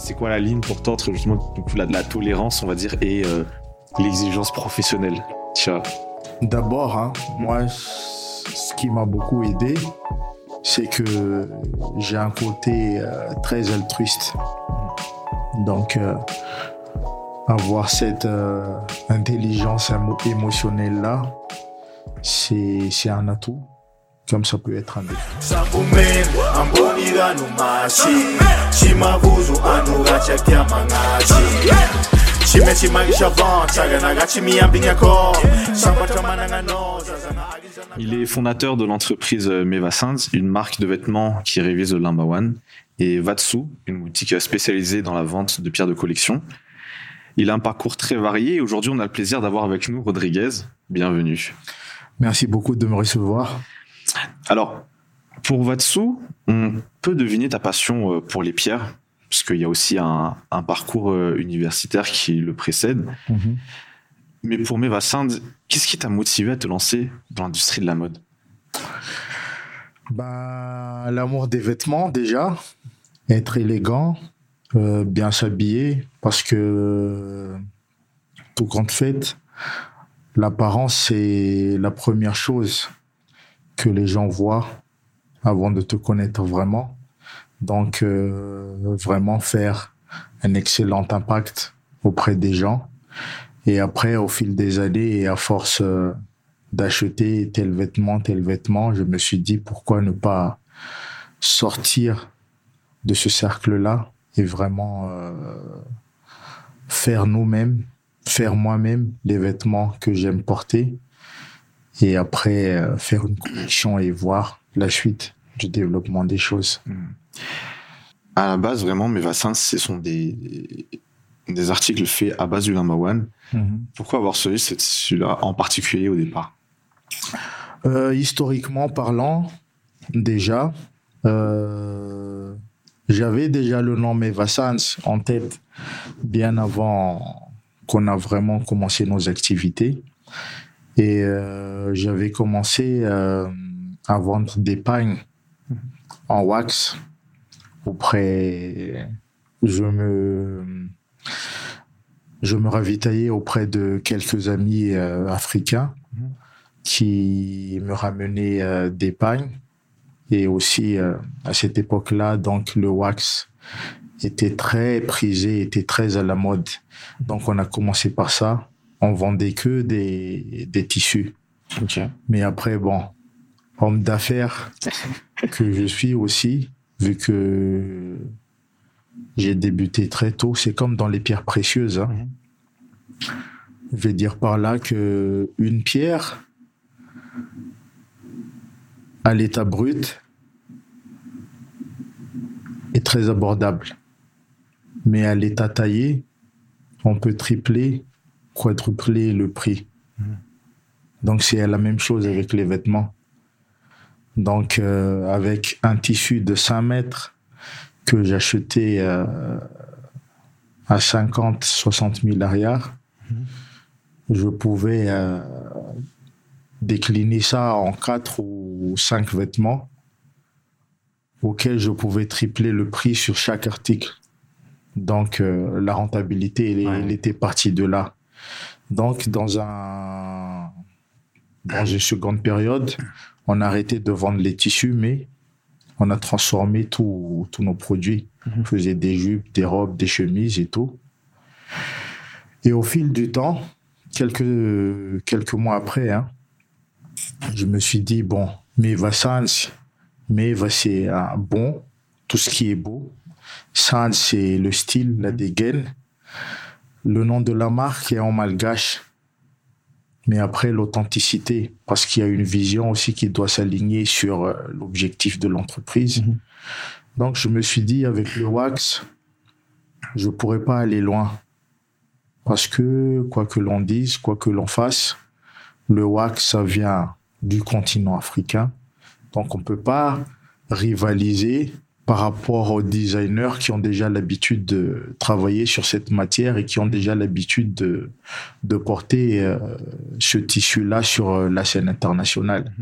C'est quoi la ligne pour toi entre justement la, la tolérance, on va dire, et euh, l'exigence professionnelle D'abord, hein, moi, ce qui m'a beaucoup aidé, c'est que j'ai un côté euh, très altruiste. Donc, euh, avoir cette intelligence émotionnelle-là, c'est un atout comme ça peut être un défaut. Il est fondateur de l'entreprise Mevasins, une marque de vêtements qui révise le number one, et Vatsu, une boutique spécialisée dans la vente de pierres de collection. Il a un parcours très varié et aujourd'hui on a le plaisir d'avoir avec nous Rodriguez. Bienvenue. Merci beaucoup de me recevoir. Alors, pour Vatsu, on peut deviner ta passion euh, pour les pierres, puisqu'il y a aussi un, parcours euh, universitaire qui le précède. Mhm. Mais pour Mevasand, qu'est-ce qui t'a motivé à te lancer dans l'industrie de la mode? Bah, L'amour des vêtements, déjà. Être élégant, euh, bien s'habiller, parce que, tout compte fait, l'apparence, c'est la première chose que les gens voient avant de te connaître vraiment. Donc, euh, vraiment faire un excellent impact auprès des gens. Et après, au fil des années, et à force euh, d'acheter tel vêtement, tel vêtement, je me suis dit pourquoi ne pas sortir de ce cercle-là et vraiment euh, faire nous-mêmes, faire moi-même les vêtements que j'aime porter et après euh, faire une collection et voir la suite du développement des choses. Hmm. À la base, vraiment, mes vaccins, ce sont des, des articles faits à base du number one. Hmm. Pourquoi avoir choisi celui-là en particulier au départ euh, Historiquement parlant, déjà, euh, j'avais déjà le nom Mevassans en tête bien avant qu'on a vraiment commencé nos activités. Et euh, j'avais commencé à vendre des pagnes en wax auprès. Je me je me ravitaillais auprès de quelques amis euh, africains qui me ramenaient des pagnes. Et aussi à cette époque-là donc le wax était très prisé était très à la mode. Donc on a commencé par ça. On vendait que des, des tissus. Mais après, bon, homme d'affaires que je suis aussi, vu que j'ai débuté très tôt, c'est comme dans les pierres précieuses. Hein. Mhm. Je vais dire par là que une pierre à l'état brut est très abordable. Mais à l'état taillé, on peut tripler quadrupler le prix. Donc c'est la même chose avec les vêtements. Donc euh, avec un tissu de 5 mètres que j'achetais euh, à 50, 60 000 arrière, je pouvais euh, décliner ça en 4 ou 5 vêtements auxquels je pouvais tripler le prix sur chaque article. Donc la rentabilité, elle était partie de là. Donc, dans, un, dans une seconde période, on a arrêté de vendre les tissus, mais on a transformé tous nos produits. Mhm. On faisait des jupes, des robes, des chemises et tout. Et au fil du temps, quelques, quelques mois après, hein, je me suis dit, bon, mais va mais va c'est bon, tout ce qui est beau. Sans, c'est le style, la dégaine le nom de la marque est en malgache, mais après l'authenticité, parce qu'il y a une vision aussi qui doit s'aligner sur euh, l'objectif de l'entreprise. Mhm. Donc je me suis dit, avec le wax, je ne pourrais pas aller loin. Parce que, quoi que l'on dise, quoi que l'on fasse, le wax, ça vient du continent africain. Donc on ne peut pas rivaliser par rapport aux designers qui ont déjà l'habitude de travailler sur cette matière et qui ont déjà l'habitude de, de porter euh, ce tissu-là sur euh, la scène internationale.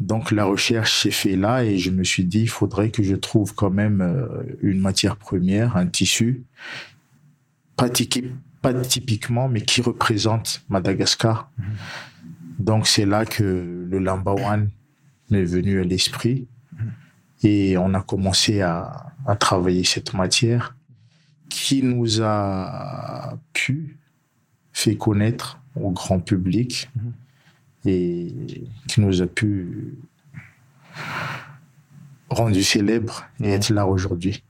Donc la recherche s'est faite là et je me suis dit, il faudrait que je trouve quand même euh, une matière première, un tissu, pas, pas typiquement, mais qui représente Madagascar. Mhm. Donc c'est là que le Lamba One m'est venu à l'esprit mhm. Et on a commencé à, à travailler cette matière qui nous a pu fait connaître au grand public mhm. et qui nous a pu rendu célèbre et mhm. être là aujourd'hui.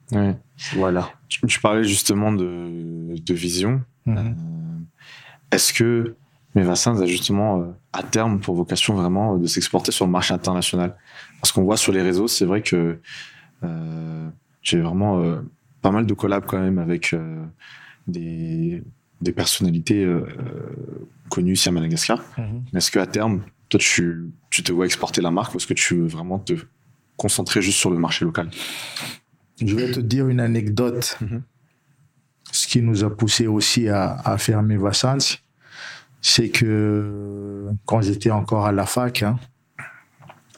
Voilà. Tu, parlais justement de, de vision. Mhm. Euh, est-ce que Mévassins a justement euh, à terme pour vocation vraiment de s'exporter sur le marché international? Parce qu'on voit sur les réseaux, c'est vrai que euh, j'ai vraiment pas mal de collabs quand même avec des des personnalités euh, connues ici à Madagascar. Mhm. Est-ce qu'à terme, toi, tu, tu, te vois exporter la marque ou est-ce que tu veux vraiment te concentrer juste sur le marché local? Je vais te dire une anecdote. Mhm. Ce qui nous a poussé aussi à, à faire mes vassans, c'est que quand j'étais encore à la fac, hein,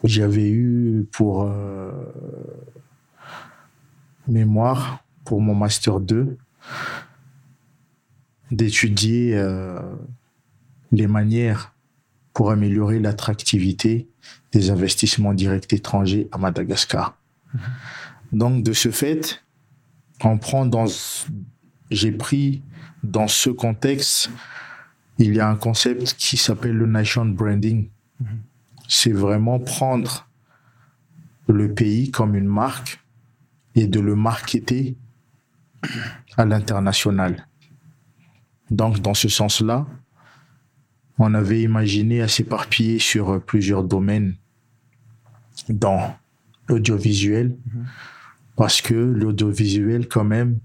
j'avais eu pour euh, mémoire, pour mon master 2, d'étudier euh, les manières pour améliorer l'attractivité des investissements directs étrangers à Madagascar. Mhm. Donc, de ce fait, on prend dans, j'ai pris dans ce contexte, il y a un concept qui s'appelle le nation branding. Mhm. C'est vraiment prendre le pays comme une marque et de le marketer à l'international. Donc, dans ce sens-là, on avait imaginé à s'éparpiller sur plusieurs domaines dans l'audiovisuel, mhm. parce que l'audiovisuel, quand même,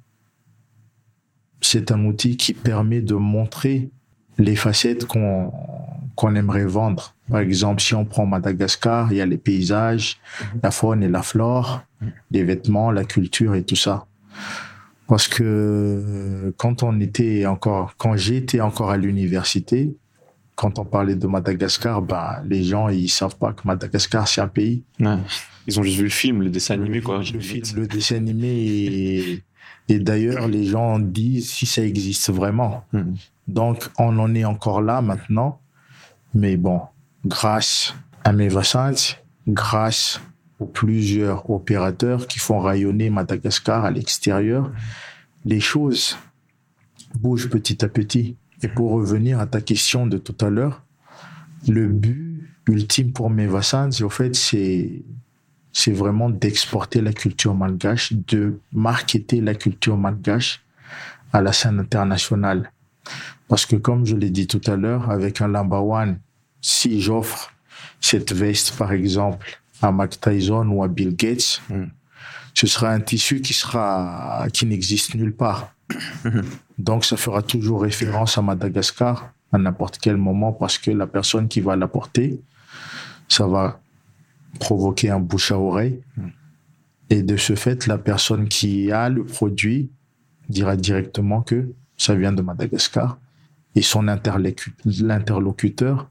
c'est un outil qui permet de montrer les facettes qu'on qu'on aimerait vendre. Par exemple, si on prend Madagascar, il y a les paysages, mhm. la faune et la flore, mhm. les vêtements, la culture et tout ça. Parce que quand on était encore, quand j'étais encore à l'université, quand on parlait de Madagascar, bah, les gens, ils savent pas que Madagascar, c'est un pays. Ils ont juste vu le film, le dessin animé, quoi. Le, le dessin animé et, et d'ailleurs, les gens disent si ça existe vraiment. Hmm. Donc, on en est encore là maintenant. Mais bon, grâce à mes vaccins, grâce ou plusieurs opérateurs qui font rayonner Madagascar à l'extérieur, les choses bougent petit à petit. Et pour revenir à ta question de tout à l'heure, le but ultime pour mes vassans, au fait, c'est c'est vraiment d'exporter la culture malgache, de marketer la culture malgache à la scène internationale. Parce que comme je l'ai dit tout à l'heure, avec un Lamba One, si j'offre cette veste, par exemple, à Mike Tyson ou à Bill Gates, hmm. ce sera un tissu qui sera qui n'existe nulle part. Hmm. Donc ça fera toujours référence à Madagascar à n'importe quel moment parce que la personne qui va l'apporter, ça va provoquer un bouche à oreille. Hmm. Et de ce fait, la personne qui a le produit dira directement que ça vient de Madagascar. Et son interlocuteur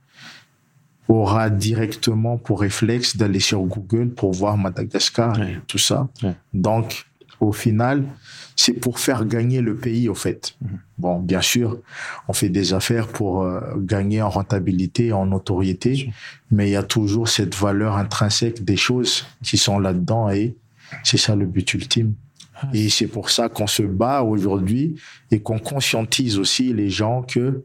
aura directement pour réflexe d'aller sur Google pour voir Madagascar et tout ça. Donc, au final, c'est pour faire gagner le pays, au fait. Mhm. Bon, bien sûr, on fait des affaires pour euh, gagner en rentabilité, en notoriété, mais il y a toujours cette valeur intrinsèque des choses qui sont là-dedans et c'est ça le but ultime. Et c'est pour ça qu'on se bat aujourd'hui et qu'on conscientise aussi les gens que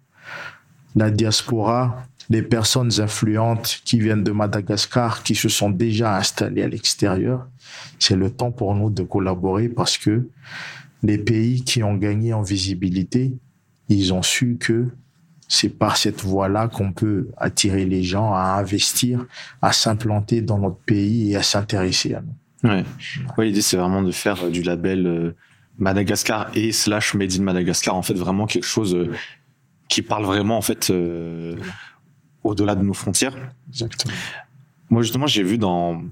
la diaspora les personnes influentes qui viennent de Madagascar, qui se sont déjà installées à l'extérieur, c'est le temps pour nous de collaborer parce que les pays qui ont gagné en visibilité, ils ont su que c'est par cette voie-là qu'on peut attirer les gens à investir, à s'implanter dans notre pays et à s'intéresser à nous. Ouais. l'idée c'est vraiment de faire du label euh, Madagascar et slash Made in Madagascar en fait vraiment quelque chose euh, qui parle vraiment en fait euh, au-delà de nos frontières. Exactement. Moi, justement, j'ai vu dans,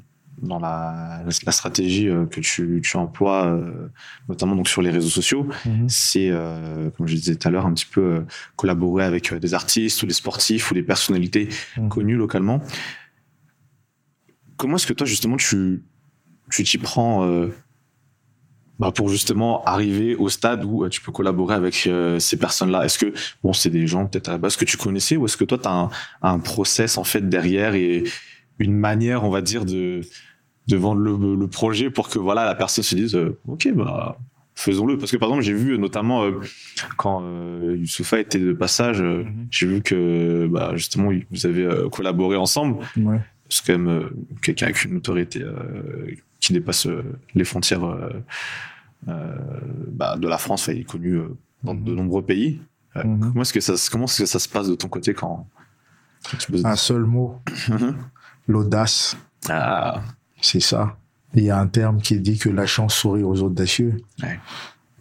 dans la, la stratégie euh, que tu, tu emploies, euh, notamment donc sur les réseaux sociaux, mhm. c'est, euh, comme je disais tout à l'heure, un petit peu collaborer avec des artistes ou des sportifs ou des personnalités mhm. connues localement. comment est-ce que toi, justement, tu tu t'y prends euh, bah, pour justement arriver au stade où euh, tu peux collaborer avec euh, ces personnes-là Est-ce que, bon, c'est des gens peut-être à la base que tu connaissais ou est-ce que toi, tu as un, un, process en fait derrière et une manière, on va dire, de, de vendre le, le projet pour que voilà la personne se dise, ok, bah faisons-le. Parce que par exemple, j'ai vu notamment quand euh, Youssoufa était de passage, mhm. j'ai vu que bah, justement vous avez collaboré ensemble. Ouais. C'est quand même quelqu'un avec une autorité qui dépasse les frontières euh, bah, de la France, il est connu euh, dans de mhm. nombreux pays. Euh, mhm. Comment est-ce que ça, comment est-ce que ça se passe de ton côté quand, Un seul mot, mhm. l'audace. Ah. C'est ça. Il y a un terme qui dit que la chance sourit aux audacieux.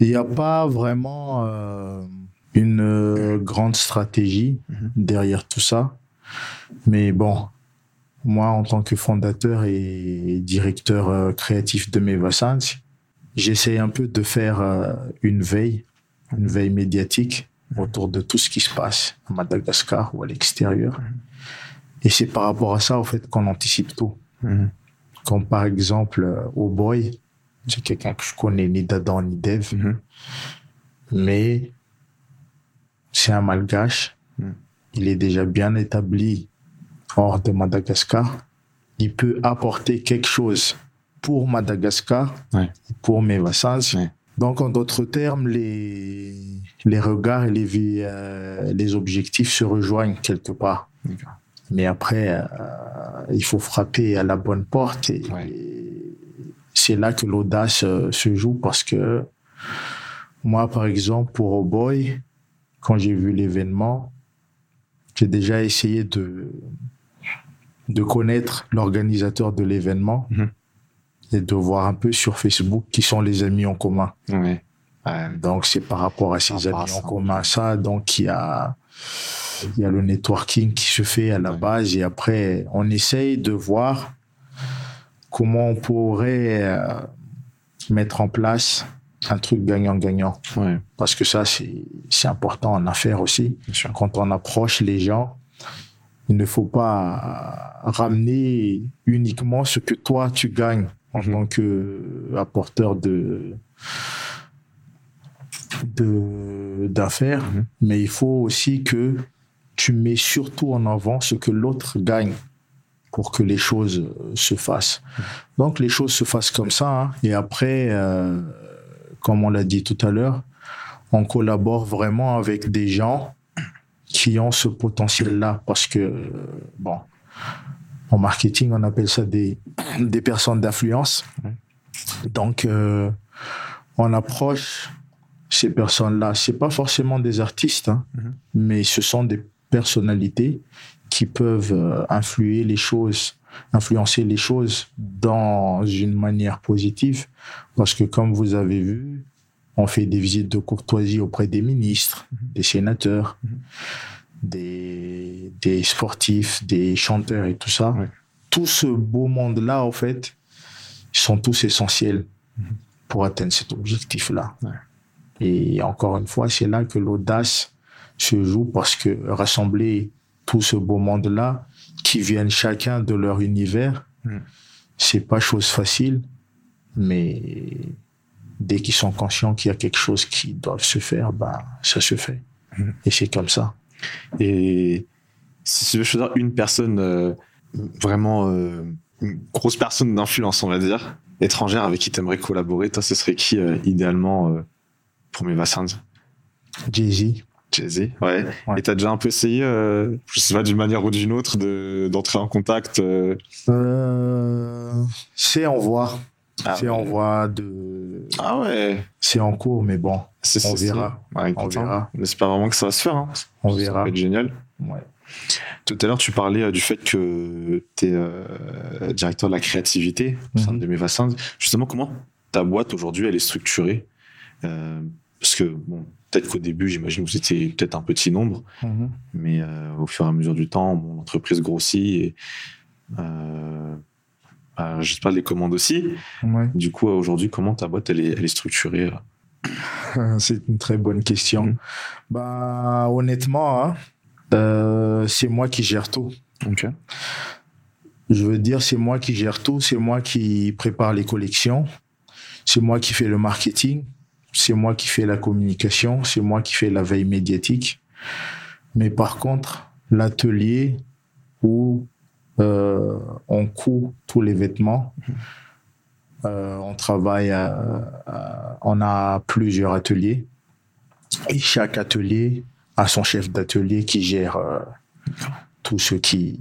Il n'y a pas vraiment une grande stratégie derrière tout ça. Mais bon, moi, en tant que fondateur et directeur créatif de Mevasans, j'essaie un peu de faire euh, une veille, une veille médiatique autour de tout ce qui se passe à Madagascar ou à l'extérieur. Et c'est par rapport à ça, en fait, qu'on anticipe tout. Comme par exemple, euh, au boy, c'est quelqu'un que je connais ni d'Adam ni d'Eve, mais c'est un malgache. Il est déjà bien établi hors de Madagascar. Il peut apporter quelque chose pour Madagascar, pour mes Ouais. Donc, en d'autres termes, les, les regards et les, euh, les objectifs se rejoignent quelque part. Mais après, euh, il faut frapper à la bonne porte et, c'est là que l'audace euh, se joue parce que moi, par exemple, pour Oh Boy, quand j'ai vu l'événement, j'ai déjà essayé de, de connaître l'organisateur de l'événement. Mhm et de voir un peu sur Facebook qui sont les amis en commun. Oui. donc c'est par rapport à ces amis en commun ça. Donc il y a il y a le networking qui se fait à la base et après on essaye de voir comment on pourrait euh, mettre en place un truc gagnant-gagnant. Ouais. Parce que ça, c'est important en affaires aussi. Quand on approche les gens, il ne faut pas ramener uniquement ce que toi tu gagnes en tant qu'apporteur de d'affaires, mhm. mais il faut aussi que tu mets surtout en avant ce que l'autre gagne pour que les choses se fassent. Mhm. Donc les choses se fassent comme ça, hein. et après, euh, comme on l'a dit tout à l'heure, on collabore vraiment avec des gens qui ont ce potentiel-là, parce que bon, en marketing, on appelle ça des, des personnes d'influence. Donc, euh, on approche ces personnes-là. C'est pas forcément des artistes, hein, mhm. mais ce sont des personnalités qui peuvent euh, influer les choses, influencer les choses dans une manière positive. Parce que comme vous avez vu, on fait des visites de courtoisie auprès des ministres, mhm. des sénateurs. Mhm des, des sportifs, des chanteurs et tout ça. Tout ce beau monde-là, en fait, ils sont tous essentiels mhm. pour atteindre cet objectif-là. Et encore une fois, c'est là que l'audace se joue parce que rassembler tout ce beau monde-là, qui viennent chacun de leur univers, c'est pas chose facile, mais dès qu'ils sont conscients qu'il y a quelque chose qui doit se faire, ben, ça se fait. Mhm. Et c'est comme ça. Et si tu veux choisir une personne euh, vraiment euh, une grosse personne d'influence, on va dire, étrangère avec qui tu aimerais collaborer, toi, ce serait qui euh, idéalement pour mes vaccins Jay-Z. Jay-Z, ouais. ouais. Et t'as déjà un peu essayé, je sais pas d'une manière ou d'une autre, de d'entrer en contact C'est en voie. Ah c'est en voie de. Ah ouais. C'est en cours, mais bon. on verra. on verra. On espère vraiment que ça va se faire. Hein. On verra. Ça va être génial. Ouais. Tout à l'heure, tu parlais euh, du fait que tu es euh, directeur de la créativité au sein mhm. de mes vaccins. Justement, comment ta boîte aujourd'hui, elle est structurée? Euh, Parce que, bon, peut-être qu'au début, j'imagine que vous étiez peut-être un petit nombre, mhm. mais au fur et à mesure du temps, l'entreprise grossit et euh, je sais pas les commandes aussi. Du coup, aujourd'hui, comment ta boîte elle est, elle est structurée C'est une très bonne question. Mhm. Bah, honnêtement, hein, euh, c'est moi qui gère tout. Je veux dire, c'est moi qui gère tout, c'est moi qui prépare les collections, c'est moi qui fais le marketing, c'est moi qui fais la communication, c'est moi qui fais la veille médiatique. Mais par contre, l'atelier où euh, on coud tous les vêtements, euh, on travaille, on a plusieurs ateliers et chaque atelier a son chef d'atelier qui gère euh, tous ceux qui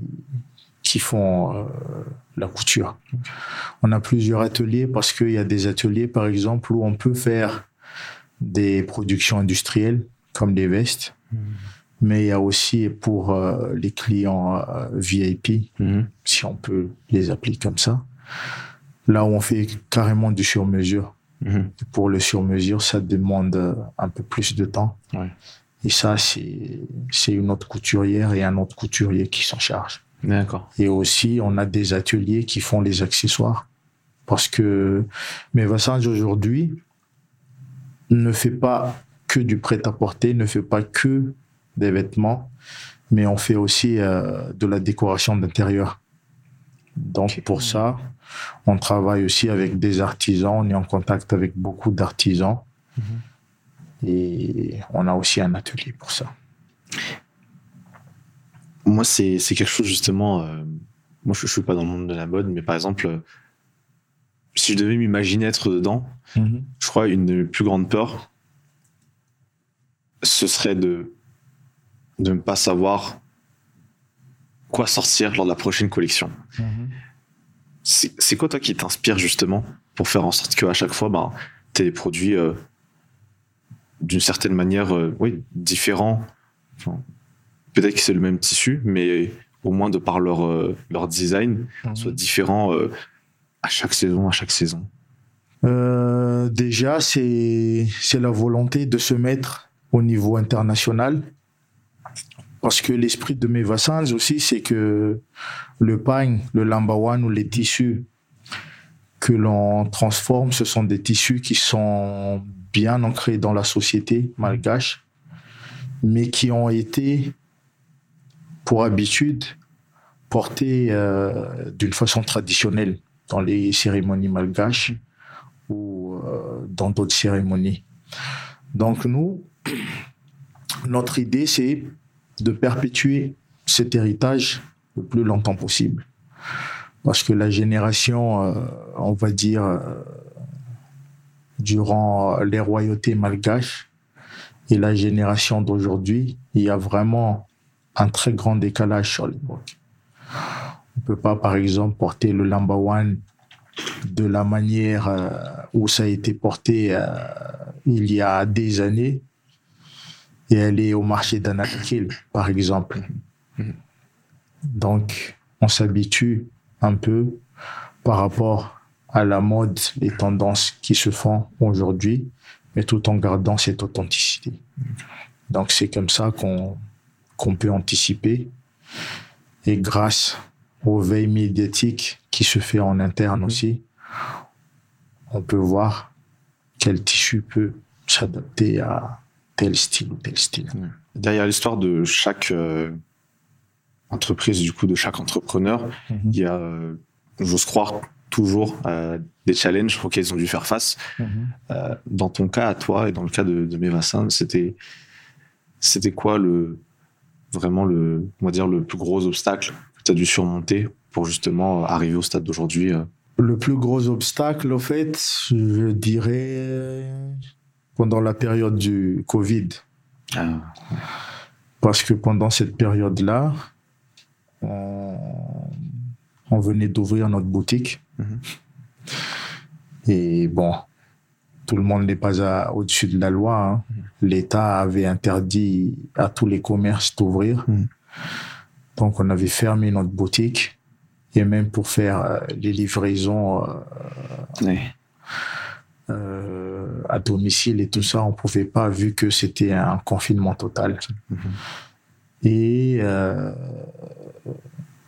qui font la couture. On a plusieurs ateliers parce qu'il y a des ateliers, par exemple, où on peut faire des productions industrielles comme des vestes. Mm. Mais il y a aussi pour euh, les clients euh, VIP, mm. si on peut les appeler comme ça, là où on fait carrément du sur-mesure. Mm. Pour le sur-mesure, ça demande euh, un peu plus de temps. Et ça, c'est une autre couturière et un autre couturier qui s'en charge. D'accord. Et aussi, on a des ateliers qui font les accessoires. Parce que mes vassins aujourd'hui, ne fait pas que du prêt-à-porter, ne fait pas que des vêtements, mais on fait aussi euh, de la décoration d'intérieur. Donc pour ça, on travaille aussi avec des artisans, on est en contact avec beaucoup d'artisans mhm. et on a aussi un atelier pour ça. Moi, c'est quelque chose justement, euh, moi je ne suis pas dans le monde de la mode, mais par exemple, si je devais m'imaginer être dedans, mhm. je crois une de mes plus grandes peurs, ce serait de, de ne pas savoir quoi sortir lors de la prochaine collection. Mhm. C'est quoi toi qui t'inspire justement pour faire en sorte qu'à chaque fois, ben, tu des produits euh, d'une certaine manière euh, oui, différents Peut-être que c'est le même tissu, mais au moins de par leur, euh, leur design, mhm. soit différent à chaque saison, à chaque saison? Déjà, c'est la volonté de se mettre au niveau international. Parce que l'esprit de mes vassals aussi, c'est que le pain, le lambawan ou les tissus que l'on transforme, ce sont des tissus qui sont bien ancrés dans la société malgache, mais qui ont été, pour habitude, portés euh, d'une façon traditionnelle dans les cérémonies malgaches ou euh, dans d'autres cérémonies. Donc nous, notre idée, c'est de perpétuer cet héritage le plus longtemps possible. Parce que la génération, euh, on va dire, euh, durant les royautés malgaches et la génération d'aujourd'hui, il y a vraiment un très grand décalage sur l'époque. On peut pas, par exemple, porter le lamba one de la manière euh, où ça a été porté euh, il y a des années et aller au marché d'Anakil, par exemple. Donc, on s'habitue un peu par rapport à la mode, les tendances qui se font aujourd'hui, mais tout en gardant cette authenticité. Donc, c'est comme ça qu'on qu'on peut anticiper et grâce aux veilles médiatiques qui se fait en interne aussi, on peut voir quel tissu peut s'adapter à tel style ou tel style. Derrière l'histoire de chaque euh, entreprise, du coup, de chaque entrepreneur, mhm. il y a, euh, j'ose croire, toujours euh, des challenges auxquels ils ont dû faire face. Mhm. dans ton cas, à toi, et dans le cas de, de c'était, c'était quoi le, vraiment le, on va dire, le plus gros obstacle que tu as dû surmonter pour justement arriver au stade d'aujourd'hui euh? Le plus gros obstacle, au fait, je dirais pendant la période du Covid. Ah. Parce que pendant cette période-là, on, venait d'ouvrir notre boutique. Mm-hmm. Et bon, tout le monde n'est pas au-dessus de la loi. Hein. Mm. L'État avait interdit à tous les commerces d'ouvrir. Mm. Donc on avait fermé notre boutique et même pour faire euh, les livraisons euh, euh, à domicile et tout ça, on pouvait pas vu que c'était un confinement total. Mm-hmm. Et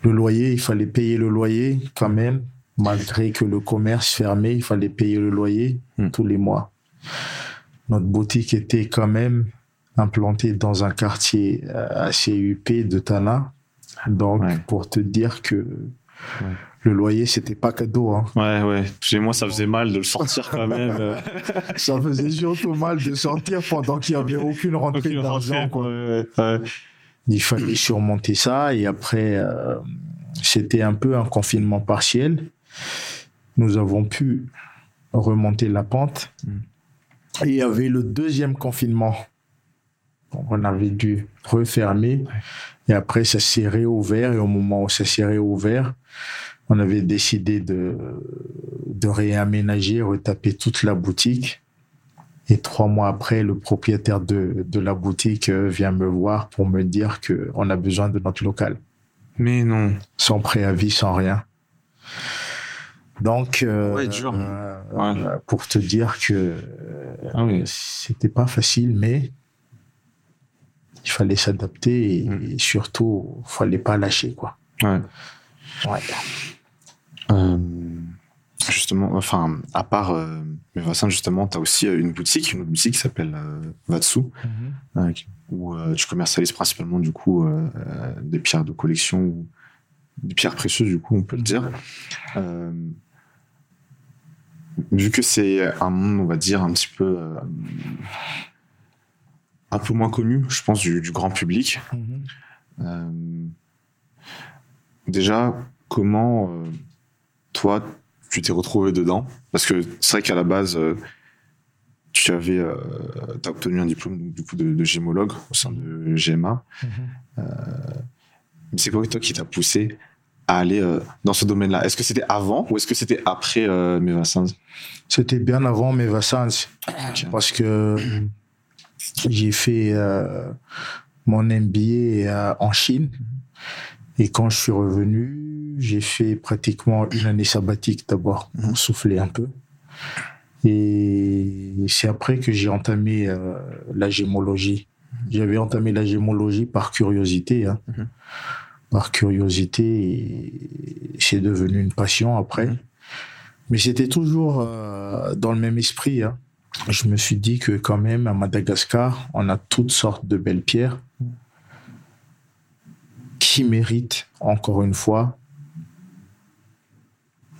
le loyer, il fallait payer le loyer quand même malgré que le commerce fermé, il fallait payer le loyer hmm. tous les mois. Notre boutique était quand même implantée dans un quartier euh, assez huppé de Tana. Donc, pour te dire que Le loyer, c'était pas cadeau. Hein. Ouais, ouais. Chez moi, ça faisait mal de le sortir quand même. Ça faisait surtout mal de sortir pendant qu'il n'y avait aucune rentrée d'argent. Il fallait surmonter ça et après, euh, c'était un peu un confinement partiel. Nous avons pu remonter la pente. Mm. Et il y avait le deuxième confinement. on avait dû refermer. Et après, ça s'est réouvert. Et au moment où ça s'est réouvert, on avait décidé de, de réaménager, retaper toute la boutique. Et trois mois après, le propriétaire de, de la boutique euh, vient me voir pour me dire qu'on a besoin de notre local. Mais non. Sans préavis, sans rien. Donc, euh, euh, pour te dire que ah c'était pas facile, mais il fallait s'adapter et, mm. surtout, il fallait pas lâcher, quoi. Ouais. Euh, justement, enfin, à part euh, justement, tu as aussi une boutique, une boutique qui s'appelle Vatsu, mm-hmm. où tu commercialises principalement, du coup, des pierres de collection ou des pierres précieuses, du coup, on peut le dire vu que c'est un monde, on va dire, un petit peu. Euh, un peu moins connu, je pense, du, grand public. Mhm. Euh, déjà, comment euh, toi, tu t'es retrouvé dedans Parce que c'est vrai qu'à la base, tu avais as obtenu un diplôme du coup, de, gémologue au sein de GMA. Mhm. mais c'est quoi toi qui t'a poussé à aller euh, dans ce domaine-là? Est-ce que c'était avant ou est-ce que c'était après euh, C'était bien avant Mevasans. Parce que j'ai fait euh, mon MBA euh, en Chine. Et quand je suis revenu, j'ai fait pratiquement une année sabbatique d'abord, mhm. souffler un peu. Et c'est après que j'ai entamé la gémologie. J'avais entamé la gémologie par curiosité. Hein. Mhm par curiosité, c'est devenu une passion après. Mhm. Mais c'était toujours euh, dans le même esprit. Hein. Je me suis dit que quand même à Madagascar, on a toutes sortes de belles pierres qui méritent, encore une fois,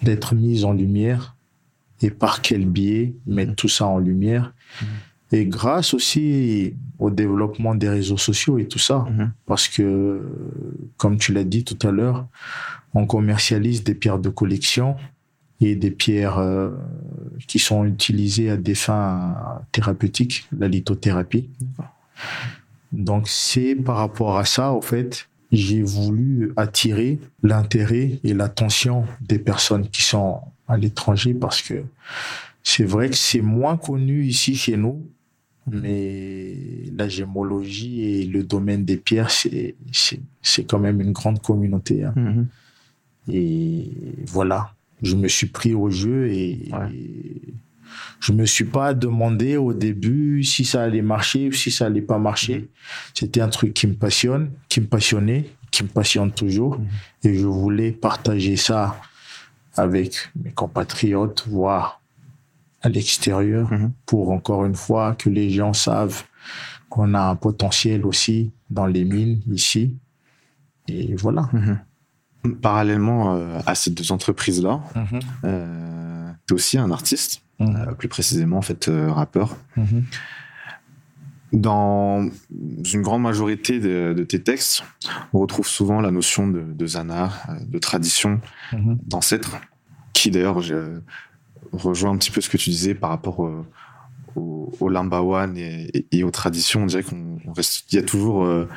d'être mises en lumière. Et par quel biais mettre tout ça en lumière mhm. Et grâce aussi au développement des réseaux sociaux et tout ça, mhm. parce que, comme tu l'as dit tout à l'heure, on commercialise des pierres de collection et des pierres euh, qui sont utilisées à des fins thérapeutiques, la lithothérapie. Donc c'est par rapport à ça, au fait, j'ai voulu attirer l'intérêt et l'attention des personnes qui sont à l'étranger parce que c'est vrai que c'est moins connu ici chez nous mais la gémologie et le domaine des pierres, c'est, c'est, quand même une grande communauté. Hein. Mhm. Et voilà, je me suis pris au jeu et, je me suis pas demandé au début si ça allait marcher ou si ça allait pas marcher. Mhm. C'était un truc qui me passionne, qui me passionnait, qui me passionne toujours. Mhm. Et je voulais partager ça avec mes compatriotes, voire à l'extérieur mhm. pour encore une fois que les gens savent qu'on a un potentiel aussi dans les mines ici. Et voilà. Parallèlement euh, à ces deux entreprises-là, euh, tu es aussi un artiste, euh, plus précisément en fait rappeur. Dans une grande majorité de, tes textes, on retrouve souvent la notion de, de zanar, de tradition, d'ancêtre, qui d'ailleurs, rejoint un petit peu ce que tu disais par rapport au, au, Lambawan et, aux traditions. On dirait qu'on reste, il y a toujours euh,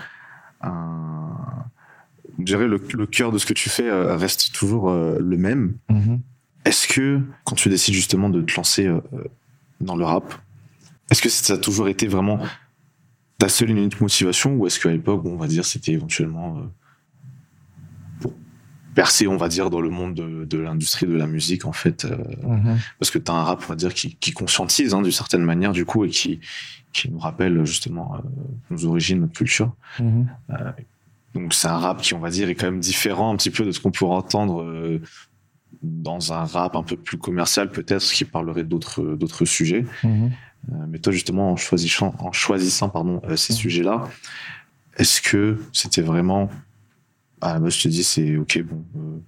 un, je dirais le, cœur de ce que tu fais euh, reste toujours euh, le même. Mm-hmm. Est-ce que quand tu décides justement de te lancer dans le rap, est-ce que ça a toujours été vraiment ta seule et unique motivation ou est-ce qu'à l'époque, on va dire, c'était éventuellement percer, on va dire, dans le monde de, l'industrie de la musique, en fait. Euh, mhm. Parce que tu as un rap, on va dire, qui, conscientise, hein, d'une certaine manière, du coup, et qui, qui nous rappelle justement euh, nos origines, notre culture. Mhm. Euh, donc c'est un rap qui, on va dire, est quand même différent un petit peu de ce qu'on pourrait entendre dans un rap un peu plus commercial, peut-être, qui parlerait d'autres d'autres sujets. Mhm. mais toi, justement, en choisissant, en choisissant pardon, ces sujets-là, est-ce que c'était vraiment ah, bah, je te dis, c'est ok, bon, euh,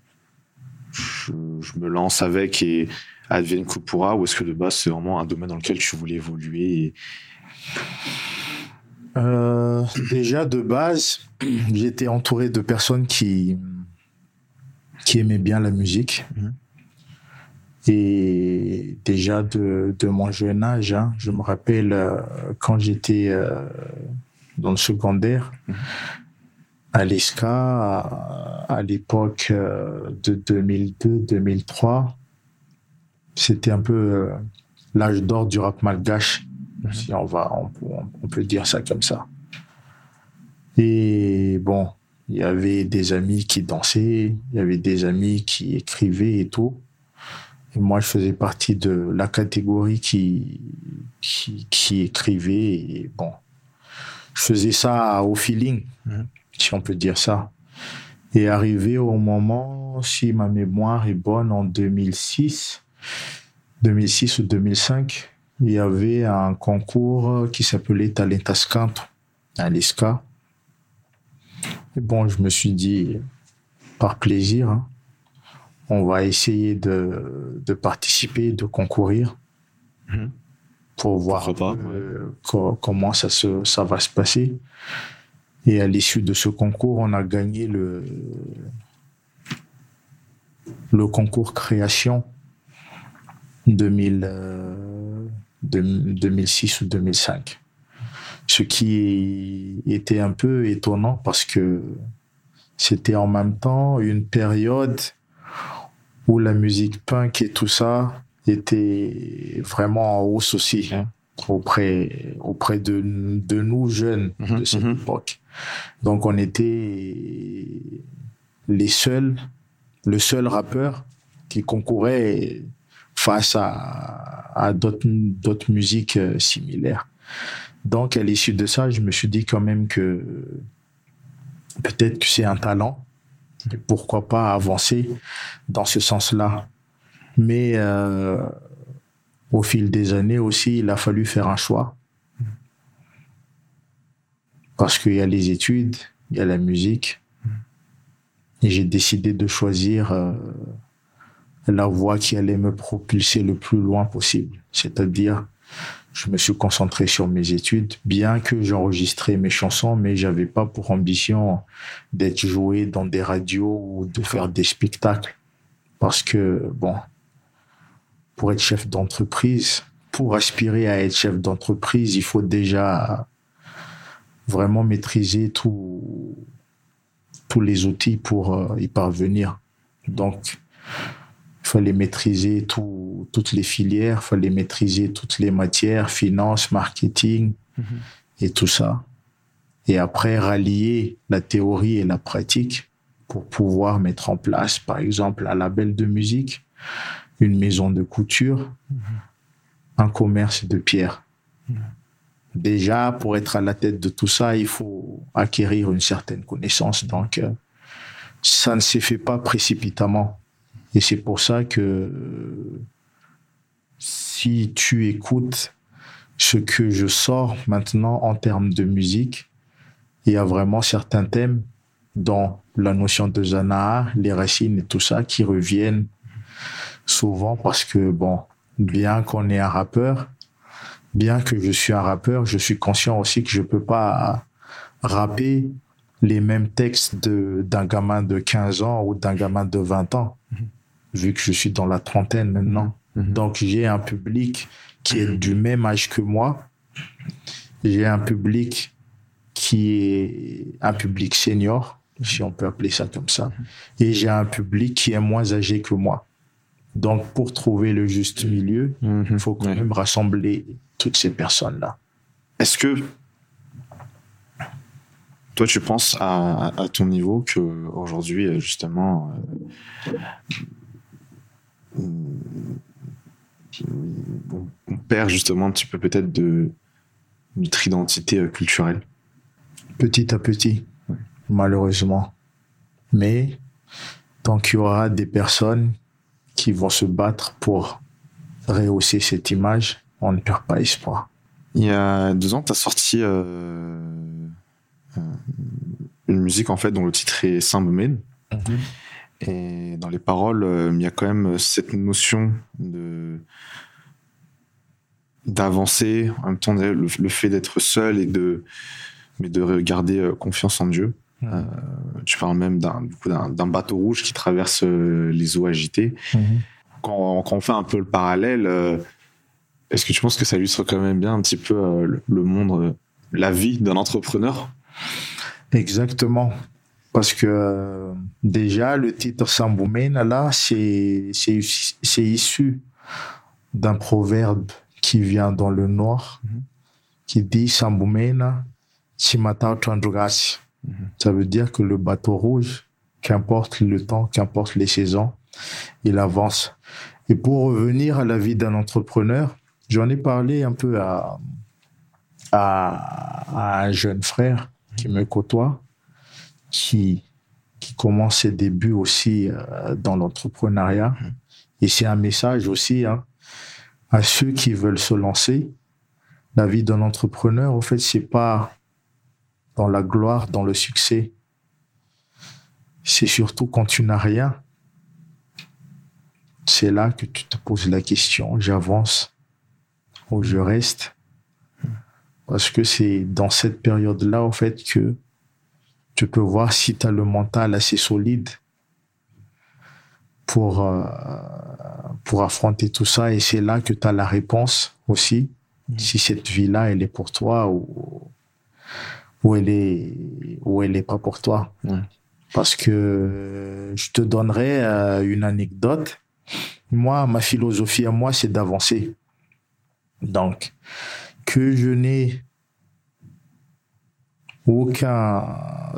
je, me lance avec et advienne que pourra ou est-ce que de base c'est vraiment un domaine dans lequel tu voulais évoluer euh, Déjà de base, j'étais entouré de personnes qui, qui aimaient bien la musique. Mhm. Et déjà de, de, mon jeune âge, hein, je me rappelle euh, quand j'étais euh, dans le secondaire, mhm. à l'ESCA, à, l'époque euh, de 2002-2003, c'était un peu l'âge d'or du rap malgache, mhm. si on, va, on, peut dire ça comme ça. Et bon, il y avait des amis qui dansaient, il y avait des amis qui écrivaient et tout. Et moi, je faisais partie de la catégorie qui, qui, écrivait. Et bon, je faisais ça au feeling, mhm. si on peut dire ça. Et arrivé au moment, si ma mémoire est bonne, en 2006, 2006 ou 2005, il y avait un concours qui s'appelait Talentas Canto à l'ESCA. Et bon, je me suis dit, par plaisir, hein, on va essayer de, de participer, de concourir mhm. pour voir euh, comment ça, se, ça va se passer. Et à l'issue de ce concours, on a gagné le, le concours création 2000, 2006 euh, ou 2005. Ce qui était un peu étonnant parce que c'était en même temps une période où la musique punk et tout ça était vraiment en hausse aussi hein, auprès auprès de, de nous jeunes mhm, de cette mhm. époque. Donc on était les seuls, le seul rappeur qui concourait face à, à d'autres musiques euh, similaires. Donc à l'issue de ça, je me suis dit quand même que peut-être que c'est un talent pourquoi pas avancer dans ce sens-là. Mais euh, au fil des années aussi, il a fallu faire un choix. Parce qu'il y a les études, il y a la musique. Et j'ai décidé de choisir euh, la voie qui allait me propulser le plus loin possible. C'est-à-dire je me suis concentré sur mes études, bien que j'enregistrais mes chansons, mais j'avais pas pour ambition d'être joué dans des radios ou de faire des spectacles. Parce que, bon, pour être chef d'entreprise, pour aspirer à être chef d'entreprise, il faut déjà vraiment maîtriser tous les outils pour euh, y parvenir. Donc, il fallait maîtriser toutes les filières, il fallait maîtriser toutes les matières, finance, marketing mhm. et tout ça. Et après, rallier la théorie et la pratique pour pouvoir mettre en place, par exemple, un label de musique, une maison de couture, mhm. un commerce de pierre. Mhm. Déjà, pour être à la tête de tout ça, il faut acquérir une certaine connaissance. Donc, euh, ça ne s'est fait pas précipitamment. Et c'est pour ça que si tu écoutes ce que je sors maintenant en termes de musique, il y a vraiment certains thèmes dans la notion de Zana, les racines et tout ça qui reviennent souvent parce que, bon, bien qu'on est un rappeur, bien que je suis un rappeur, je suis conscient aussi que je peux pas rapper les mêmes textes d'un gamin de 15 ans ou d'un gamin de 20 ans vu que je suis dans la trentaine maintenant. Mhm. Donc j'ai un public qui est du même âge que moi. J'ai un public qui est un public senior, si on peut appeler ça comme ça. Et j'ai un public qui est moins âgé que moi. Donc pour trouver le juste milieu, mhm. il faut quand même rassembler toutes ces personnes-là. Est-ce que toi, tu penses à, à ton niveau que aujourd'hui, justement, euh, on perd justement un petit peu peut-être de notre identité euh, culturelle. Petit à petit, malheureusement. Mais tant qu'il y aura des personnes qui vont se battre pour rehausser cette image, on ne perd pas espoir. Il y a deux ans, tu as sorti euh, euh, une musique en fait dont le titre est Saint-Baumen. Mhm. Et dans les paroles, euh, il y a quand même cette notion de d'avancer, en même temps le, fait d'être seul et de mais de garder euh, confiance en Dieu. Euh, tu parles même d'un bateau rouge qui traverse les eaux agitées. Quand, quand, on fait un peu le parallèle, est-ce que tu penses que ça illustre quand même bien un petit peu le monde, la vie d'un entrepreneur? Exactement. Parce que déjà, le titre Samboumena, là, c'est issu d'un proverbe qui vient dans le noir, mhm. qui dit Samboumena, Chimata Tandrugasi. Mhm. Ça veut dire que le bateau rouge, qu'importe le temps, qu'importe les saisons, il avance. Et pour revenir à la vie d'un entrepreneur, j'en ai parlé un peu à, à, à un jeune frère qui me côtoie qui, qui commence ses débuts aussi euh, dans l'entrepreneuriat. Mmh. Et c'est un message aussi hein, à ceux qui veulent se lancer. La vie d'un entrepreneur, en fait, c'est pas dans la gloire, dans le succès. C'est surtout quand tu n'as rien. C'est là que tu te poses la question, j'avance ou je reste? Mmh. Parce que c'est dans cette période-là, en fait, que tu peux voir si tu as le mental assez solide pour, euh, pour affronter tout ça. Et c'est là que tu as la réponse aussi, mm. si cette vie-là, elle est pour toi ou, ou elle est, ou elle est pas pour toi. Parce que je te donnerai euh, une anecdote. Moi, ma philosophie à moi, c'est d'avancer. Donc, que je n'ai aucun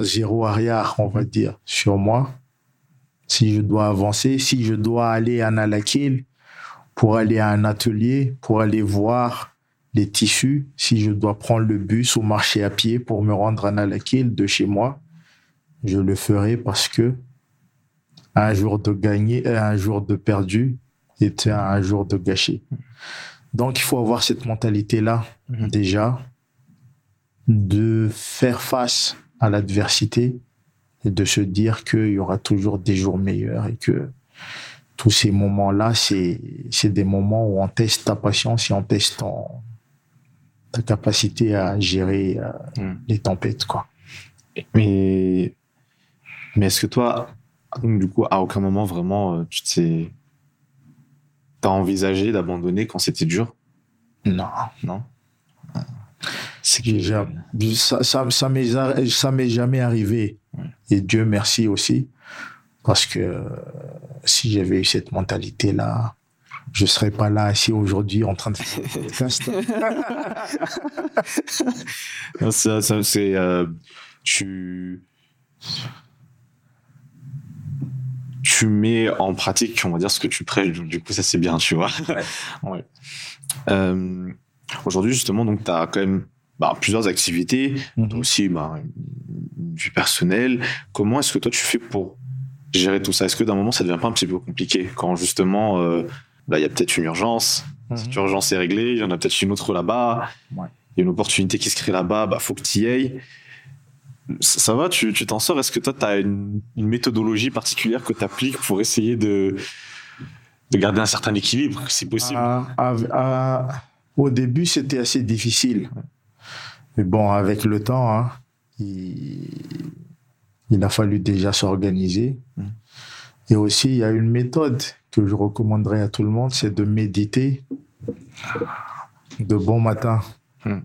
zéro arrière, on va dire, sur moi. Si je dois avancer, si je dois aller à Nalakil pour aller à un atelier, pour aller voir les tissus, si je dois prendre le bus ou marcher à pied pour me rendre à Nalakil de chez moi, je le ferai parce que un jour de gagner, euh, un jour de perdu était un jour de gâché. Donc il faut avoir cette mentalité-là mhm. déjà de faire face à l'adversité et de se dire qu'il y aura toujours des jours meilleurs et que tous ces moments-là, c'est, c'est des moments où on teste ta patience et on teste ta capacité à gérer euh, hmm. les tempêtes, quoi. Mais, mais est-ce que toi, donc, du coup, à aucun moment vraiment, euh, tu t'es, t'as envisagé d'abandonner quand c'était dur? Non. Non? Ça, ça, ça m'est, jamais arrivé. Et Dieu merci aussi. Parce que euh, si j'avais eu cette mentalité-là, je serais pas là assis aujourd'hui en train de faire ça, ça c'est euh, tu tu mets en pratique on va dire ce que tu prêches du coup ça c'est bien tu vois ouais. Euh, aujourd'hui justement donc tu as quand même bah, plusieurs activités, mhm. aussi bah, du personnel. Comment est-ce que toi tu fais pour gérer tout ça? Est-ce que d'un moment ça devient pas un petit peu compliqué quand justement euh, bah, il y a peut-être une urgence, mhm. cette urgence est réglée, il y en a peut-être une autre là-bas, il y a une opportunité qui se crée là-bas, bah faut que tu y ailles. Ça, va, tu t'en sors? Est-ce que toi tu as une, méthodologie particulière que tu appliques pour essayer de, de garder un certain équilibre, si possible? Ah, ah, Au début, c'était assez difficile mais bon, avec le temps, hein, il, a fallu déjà s'organiser. Mm. Et aussi, il y a une méthode que je recommanderais à tout le monde, c'est de méditer de bon matin. Mm.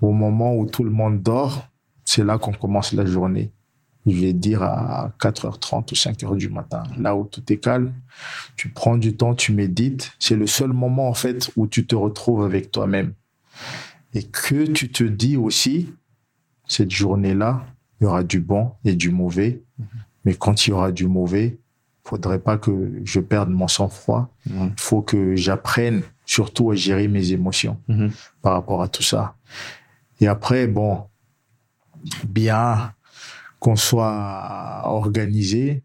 Au moment où tout le monde dort, c'est là qu'on commence la journée. Je vais dire à 4h30 ou 5h du matin, là où tout est calme. Tu prends du temps, tu médites. C'est le seul moment, en fait, où tu te retrouves avec toi-même et que tu te dis aussi, cette journée-là, il y aura du bon et du mauvais. Mhm. Mais quand il y aura du mauvais, faudrait pas que je perde mon sang-froid. Il faut que j'apprenne surtout à gérer mes émotions mhm. par rapport à tout ça. Et après, bon, bien qu'on soit organisé,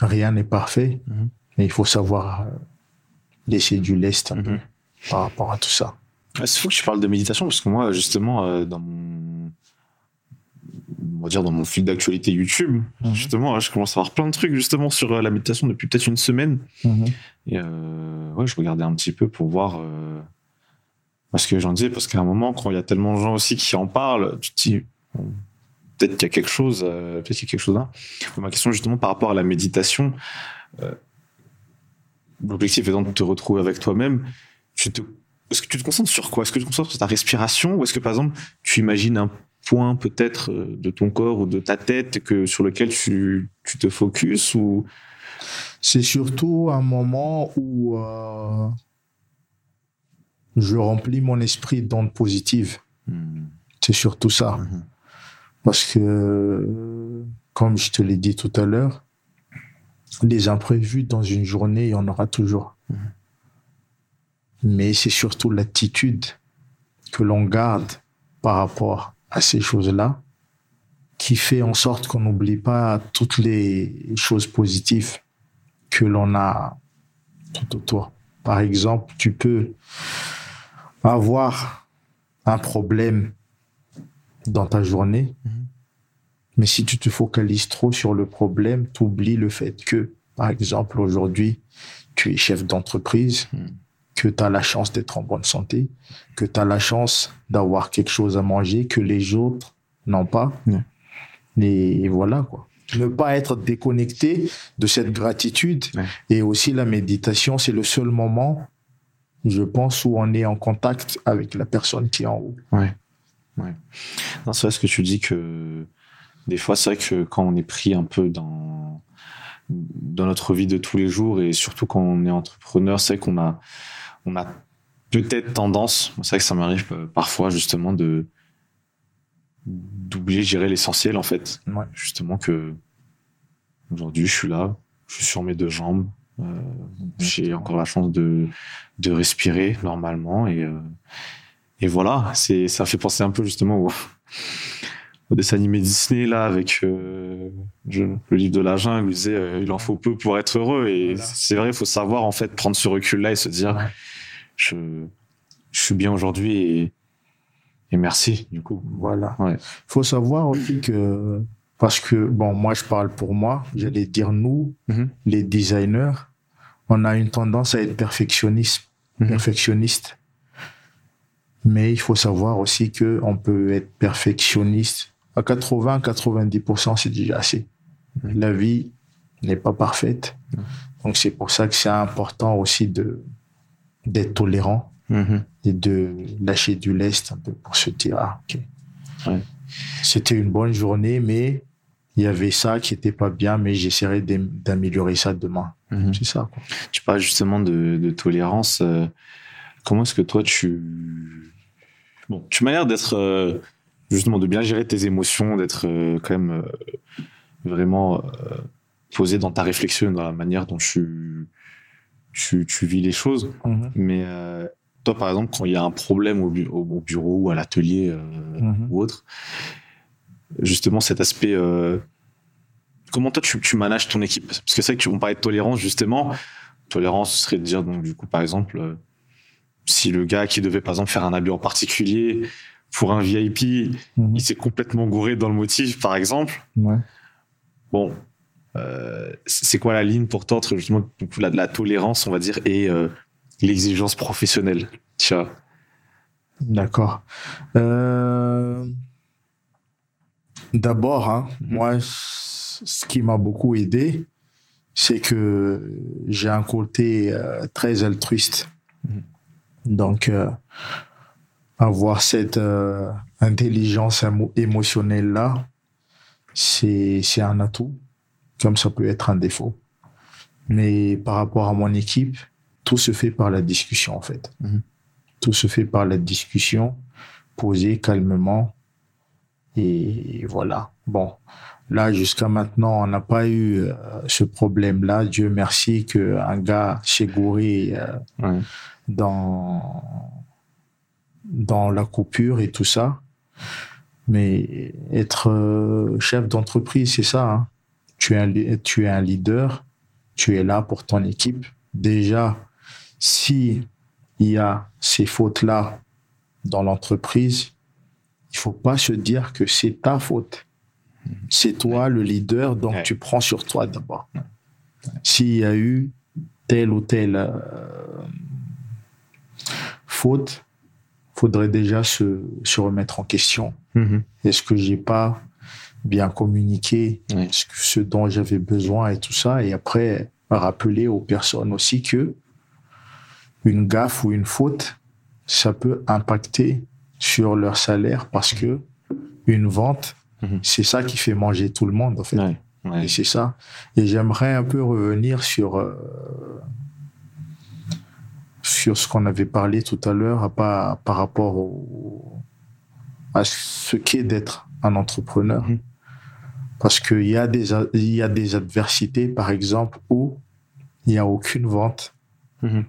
rien n'est parfait, mhm. mais il faut savoir laisser du lest par rapport à tout ça. Il faut que tu parles de méditation parce que moi, justement, euh, dans mon, on va dire dans mon fil d'actualité YouTube, mhm. justement, je commence à avoir plein de trucs justement sur la méditation depuis peut-être une semaine. Mhm. Et ouais, je regardais un petit peu pour voir parce que j'en disais, parce qu'à un moment, quand il y a tellement de gens aussi qui en parlent, tu te dis, peut-être qu'il y a quelque chose, euh, peut-être qu'il y a quelque chose là. Ma question justement par rapport à la méditation, euh, l'objectif étant de te retrouver avec toi-même, est-ce que tu te concentres sur quoi? Est-ce que tu te concentres sur ta respiration? Ou est-ce que par exemple tu imagines un point peut-être euh, de ton corps ou de ta tête que sur lequel tu, tu te focuses ou? C'est surtout un moment où je remplis mon esprit d'ondes positives. Hmm. C'est surtout ça. Hmm. Parce que, comme je te l'ai dit tout à l'heure, les imprévus dans une journée, il y en aura toujours. Hmm. Mais c'est surtout l'attitude que l'on garde par rapport à ces choses-là qui fait en sorte qu'on n'oublie pas toutes les choses positives que l'on a tout autour. Par exemple, tu peux avoir un problème dans ta journée, mhm. mais si tu te focalises trop sur le problème, tu oublies le fait que, par exemple, aujourd'hui, tu es chef d'entreprise, mhm. que tu as la chance d'être en bonne santé, que tu as la chance d'avoir quelque chose à manger que les autres n'ont pas. Et voilà, quoi. Ne pas être déconnecté de cette gratitude. Et aussi la méditation, c'est le seul moment je pense, où on est en contact avec la personne qui est en haut. Ouais. Ouais. Non, c'est vrai ce que tu dis que des fois, c'est vrai que quand on est pris un peu dans, dans notre vie de tous les jours et surtout quand on est entrepreneur, c'est qu'on a, on a peut-être tendance, c'est vrai que ça m'arrive euh, parfois justement de d'oublier, gérer l'essentiel en fait. Ouais. Justement que aujourd'hui, je suis là, je suis sur mes deux jambes, euh, j'ai encore la chance de, de respirer normalement et, euh, et voilà, c'est, ça fait penser un peu justement au, au dessin animé Disney là avec euh, le livre de la jungle, il disait il en faut peu pour être heureux et c'est vrai, il faut savoir en fait prendre ce recul là et se dire je, je suis bien aujourd'hui et, et merci du coup. Voilà. Il faut savoir aussi que parce que, bon, moi, je parle pour moi, j'allais dire nous, mhm. les designers, on a une tendance à être perfectionniste, mhm. perfectionniste. Mais il faut savoir aussi que on peut être perfectionniste à 80-90%, c'est déjà assez. La vie n'est pas parfaite. Donc, c'est pour ça que c'est important aussi de, d'être tolérant et de lâcher du lest un peu pour se dire, ah, ok. C'était une bonne journée, mais il y avait ça qui était pas bien, mais j'essaierai d'améliorer ça demain. Mhm. C'est ça. Tu parles justement de, tolérance. Euh, comment est-ce que toi tu bon, tu m'as l'air d'être euh, justement de bien gérer tes émotions, d'être euh, quand même vraiment posé dans ta réflexion, dans la manière dont tu tu, tu vis les choses. Mhm. Mais toi, par exemple, quand il y a un problème au, bureau ou à l'atelier mhm. ou autre, justement cet aspect. Euh, comment toi tu, tu, manages ton équipe? Parce que c'est vrai qu'on parlait de tolérance justement. Tolérance ce serait de dire donc du coup par exemple euh, si le gars qui devait par exemple faire un habit en particulier pour un VIP, mhm. il s'est complètement gouré dans le motif par exemple. Ouais. Bon, euh, c'est quoi la ligne pour toi entre justement la, la tolérance on va dire et l'exigence professionnelle Tiens. D'accord. Euh... D'abord, hein, mhm. moi, ce qui m'a beaucoup aidé, c'est que j'ai un côté euh, très altruiste. Mhm. Donc, euh, avoir cette euh, intelligence émotionnelle-là, c'est un atout, comme ça peut être un défaut. Mais par rapport à mon équipe, tout se fait par la discussion, en fait. Mhm. Tout se fait par la discussion, posée calmement, et voilà. Bon, là jusqu'à maintenant, on n'a pas eu euh, ce problème-là. Dieu merci qu'un gars chez Goury euh, dans dans la coupure et tout ça. Mais être euh, chef d'entreprise, c'est ça. Hein. Tu es un, tu es un leader. Tu es là pour ton équipe. Déjà, si il y a ces fautes-là dans l'entreprise, il faut pas se dire que c'est ta faute. C'est toi le leader, donc tu prends sur toi d'abord. S'il y a eu telle ou telle euh, faute, faudrait déjà se, se remettre en question. Mhm. Est-ce que j'ai pas bien communiqué ce, ce dont j'avais besoin et tout ça? Et après, rappeler aux personnes aussi que une gaffe ou une faute, ça peut impacter sur leur salaire parce que une vente, Mhm. c'est ça qui fait manger tout le monde, en fait. Ouais, ouais. Et c'est ça. Et j'aimerais un peu revenir sur, euh, sur ce qu'on avait parlé tout à l'heure à pas- par rapport au, à ce qu'est d'être un entrepreneur. Mhm. Parce qu'il y, a des y a des adversités, par exemple, où il n'y a aucune vente Mhm.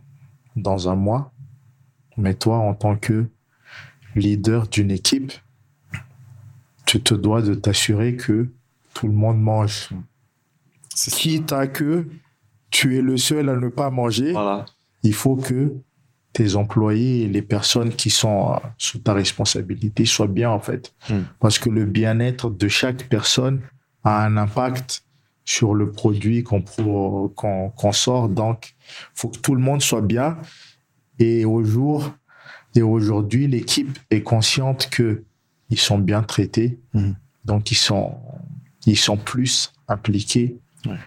dans un mois. Mais toi, en tant que leader d'une équipe, tu te dois de t'assurer que tout le monde mange. Quitte à que tu es le seul à ne pas manger, Voilà. Il faut que tes employés et les personnes qui sont euh, sous ta responsabilité soient bien, en fait. Hmm. Parce que le bien-être de chaque personne a un impact sur le produit qu'on sort. Donc, faut que tout le monde soit bien. Et au jour, et aujourd'hui, l'équipe est consciente que ils sont bien traités. Mhm. Donc, ils sont, ils sont plus impliqués Ouais.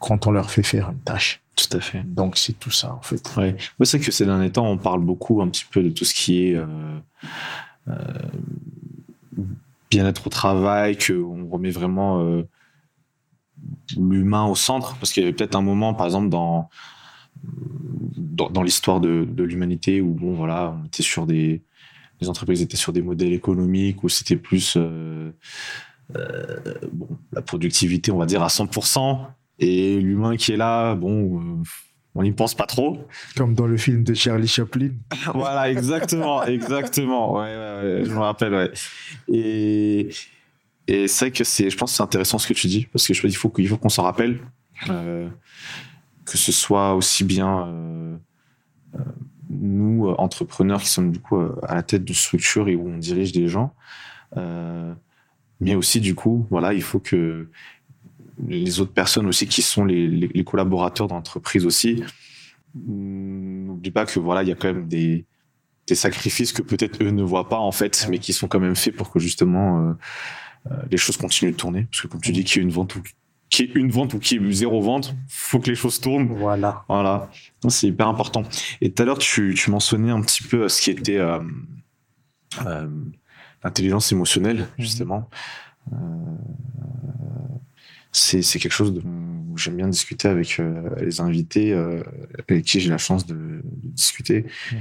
quand on leur fait faire une tâche. Tout à fait. Donc, c'est tout ça, en fait. Ouais. Moi, c'est que ces derniers temps, on parle beaucoup un petit peu de tout ce qui est euh, euh, bien-être au travail, qu'on remet vraiment euh, l'humain au centre. Parce qu'il y avait peut-être un moment, par exemple, dans, dans, dans l'histoire de, de l'humanité où, bon, voilà, on était sur des. Les entreprises étaient sur des modèles économiques où c'était plus. bon, la productivité, on va dire, à 100%. Et l'humain qui est là, bon, euh, on n'y pense pas trop. Comme dans le film de Charlie Chaplin. voilà, exactement, exactement. Ouais, ouais, ouais, je me rappelle, ouais. Et, et c'est vrai que c'est, je pense que c'est intéressant ce que tu dis, parce que je pense qu'il faut, qu'il faut qu'on s'en rappelle, euh, que ce soit aussi bien euh, euh, nous, entrepreneurs, qui sommes du coup à la tête de structures et où on dirige des gens, mais aussi du coup, voilà, il faut que les autres personnes aussi qui sont les, les, les collaborateurs d'entreprise aussi, n'oublie pas que voilà, il y a quand même des, des sacrifices que peut-être eux ne voient pas en fait, mais qui sont quand même faits pour que justement euh, euh, les choses continuent de tourner. Parce que comme tu dis, qu'il y ait une vente ou qu'il y ait une vente ou qu'il y ait zéro vente, faut que les choses tournent. Voilà. Voilà, c'est hyper important. Et tout à l'heure, tu, tu mentionnais un petit peu ce qui était euh, euh, l'intelligence émotionnelle, justement. Euh, c'est quelque chose dont j'aime bien discuter avec euh, les invités euh, avec qui j'ai la chance de, de discuter. Mhm.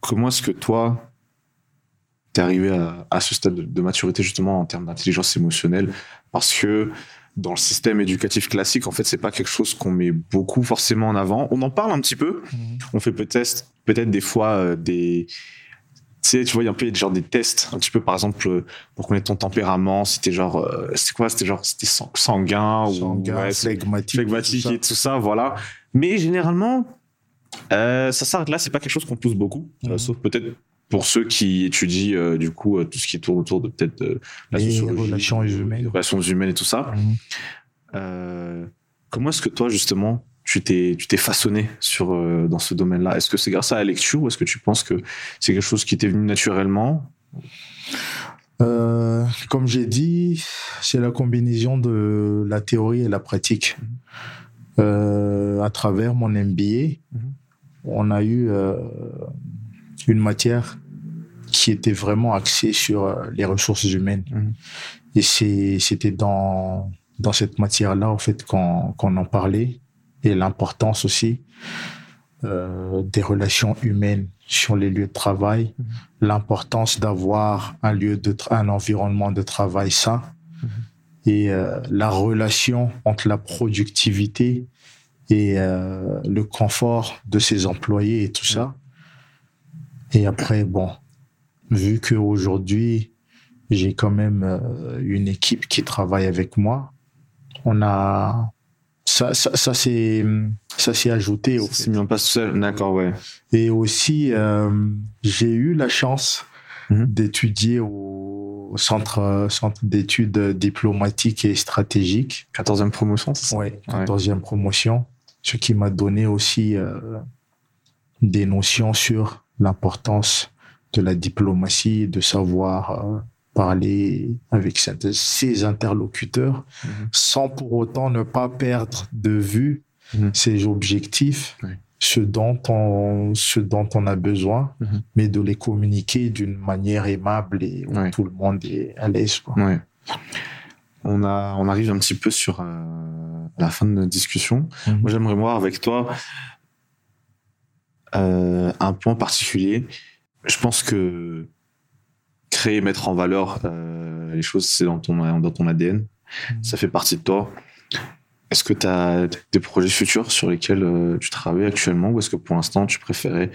Comment est-ce que toi, t'es arrivé à, à ce stade de, de maturité justement en termes d'intelligence émotionnelle? Parce que dans le système éducatif classique, en fait, c'est pas quelque chose qu'on met beaucoup forcément en avant. On en parle un petit peu. On fait peut-être peut-être des fois euh, des sais, tu vois, il y a un peu genre des tests, un petit peu, par exemple, euh, pour connaître ton tempérament, c'était genre, euh, c'était quoi, c'était genre, c'était sang- sanguin, Sanguin, ou ouais, flegmatique. flegmatique tout ça. et tout ça, voilà. Mais généralement, euh, ça s'arrête là, c'est pas quelque chose qu'on pousse beaucoup, euh, Mhm. sauf peut-être pour ceux qui étudient, euh, du coup, euh, tout ce qui tourne autour de peut-être euh, la relations humaines. relations humaines et tout ça. Mhm. Comment est-ce que toi, justement, tu t'es, tu t'es façonné sur, euh, dans ce domaine-là Est-ce que c'est grâce à la lecture ou est-ce que tu penses que c'est quelque chose qui t'est venu naturellement? Euh, comme j'ai dit, c'est la combinaison de la théorie et la pratique. Euh, à travers mon MBA, on a eu une matière qui était vraiment axée sur les ressources humaines. Mhm. Et c'était dans, dans cette matière-là, en fait, qu'on, qu'on en parlait et l'importance aussi euh, des relations humaines sur les lieux de travail, Mhm. l'importance d'avoir un lieu de un environnement de travail sain Mhm. et euh, la relation entre la productivité et euh, le confort de ses employés et tout ça. Et après, bon, vu que aujourd'hui j'ai quand même une équipe qui travaille avec moi, on a ça, ça, ça s'est ça s'est ajouté. C'est mis en place tout seul D'accord, ouais. Et aussi, euh, j'ai eu la chance Mhm. d'étudier au, centre, centre d'études diplomatiques et stratégiques. 14e promotion, c'est ça? Oui, 14e promotion. Ce qui m'a donné aussi euh, des notions sur l'importance de la diplomatie, de savoir euh, parler avec ses interlocuteurs mhm. sans pour autant ne pas perdre de vue mhm. ses objectifs, ce, dont on, ce dont on a besoin, mhm. mais de les communiquer d'une manière aimable et où tout le monde est à l'aise. On, a, on arrive un petit peu sur euh, la fin de notre discussion. Moi, j'aimerais voir avec toi euh, un point particulier. Je pense que créer, mettre en valeur euh, les choses, c'est dans ton, dans ton ADN. Mmh. Ça fait partie de toi. Est-ce que tu as des projets futurs sur lesquels euh, tu travailles actuellement ou est-ce que pour l'instant tu préférais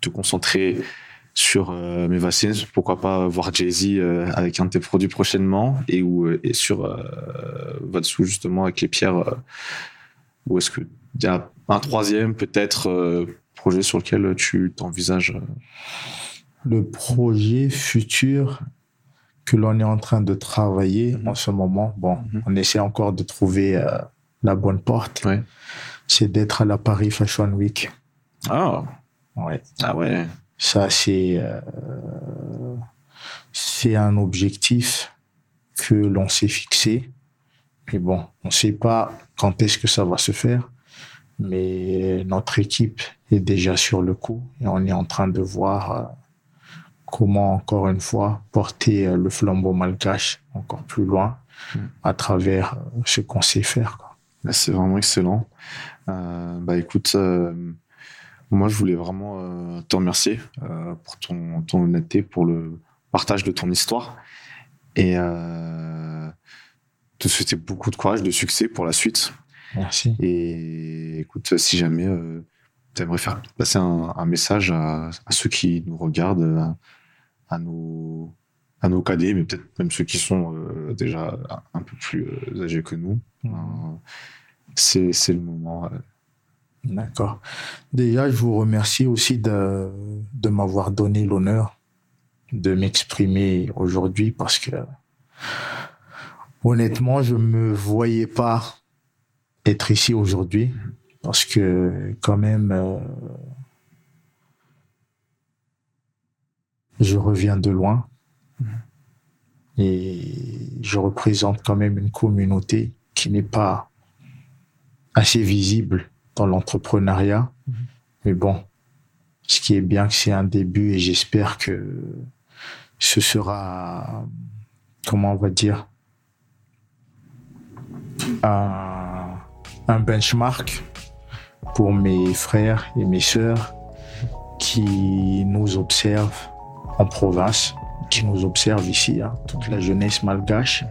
te concentrer sur euh, mes vaccins Pourquoi pas voir Jay-Z euh, avec un de tes produits prochainement et, ou, et sur Vatsu justement avec les pierres Ou est-ce qu'il y a un troisième peut-être projet sur lequel tu t'envisages le projet futur que l'on est en train de travailler mhm. en ce moment, bon, mhm. on essaie encore de trouver euh, la bonne porte, c'est d'être à la Paris Fashion Week. Ah, ouais. Ah ouais. Ça, c'est euh, c'est un objectif que l'on s'est fixé. Mais bon, on ne sait pas quand est-ce que ça va se faire. Mais notre équipe est déjà sur le coup et on est en train de voir euh, comment, encore une fois, porter euh, le flambeau malgache encore plus loin hmm. à travers euh, ce qu'on sait faire. C'est vraiment excellent. Euh, bah écoute, moi je voulais vraiment te remercier pour ton, ton, honnêteté, pour le partage de ton histoire et te souhaiter beaucoup de courage, de succès pour la suite. Merci. Et écoute, si jamais tu aimerais faire passer un, message à, à, ceux qui nous regardent, à nos, à nos cadets, mais peut-être même ceux qui sont euh, déjà un peu plus euh, âgés que nous. Mmh. Euh, c'est, le moment. D'accord. Déjà, je vous remercie aussi de, de m'avoir donné l'honneur de m'exprimer aujourd'hui parce que honnêtement, je me voyais pas être ici aujourd'hui parce que quand même je reviens de loin et je représente quand même une communauté qui n'est pas assez visible dans l'entrepreneuriat. Mais bon, ce qui est bien, c'est un début et j'espère que ce sera, comment on va dire, un, un benchmark pour mes frères et mes sœurs qui nous observent en province qui nous observent ici, hein, toute la jeunesse malgache,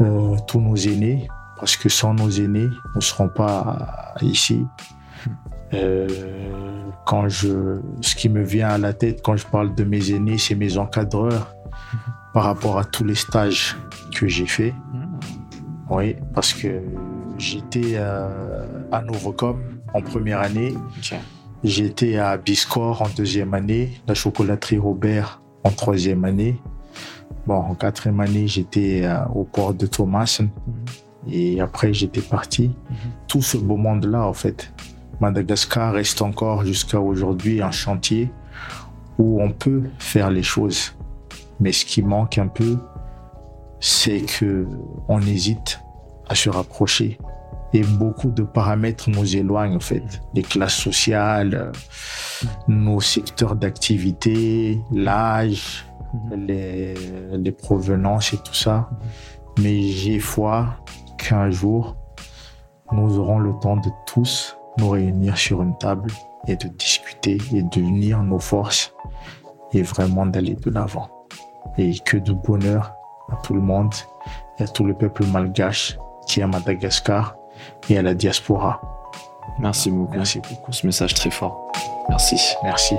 euh, tous nos aînés, parce que sans nos aînés, nous ne serons pas ici. Euh, quand je, ce qui me vient à la tête quand je parle de mes aînés, c'est mes encadreurs par rapport à tous les stages que j'ai faits. Oui, parce que j'étais euh, à Novocom en première année. J'étais à Biscor en deuxième année, la chocolaterie Robert en troisième année. Bon, en quatrième année, j'étais euh, au port de Thomas. Mhm. Et après, j'étais parti. Mhm. Tout ce beau monde-là, en fait. Madagascar reste encore jusqu'à aujourd'hui un chantier où on peut faire les choses. Mais ce qui manque un peu, c'est que on hésite à se rapprocher et beaucoup de paramètres nous éloignent en fait. Les classes sociales, nos secteurs d'activité, l'âge, les, les, provenances et tout ça. Mais j'ai foi qu'un jour, nous aurons le temps de tous nous réunir sur une table et de discuter et d'unir nos forces et vraiment d'aller de l'avant. Et que de bonheur à tout le monde et à tout le peuple malgache qui est à Madagascar et à la diaspora. Merci beaucoup. Merci beaucoup. Ce message très fort. Merci. Merci.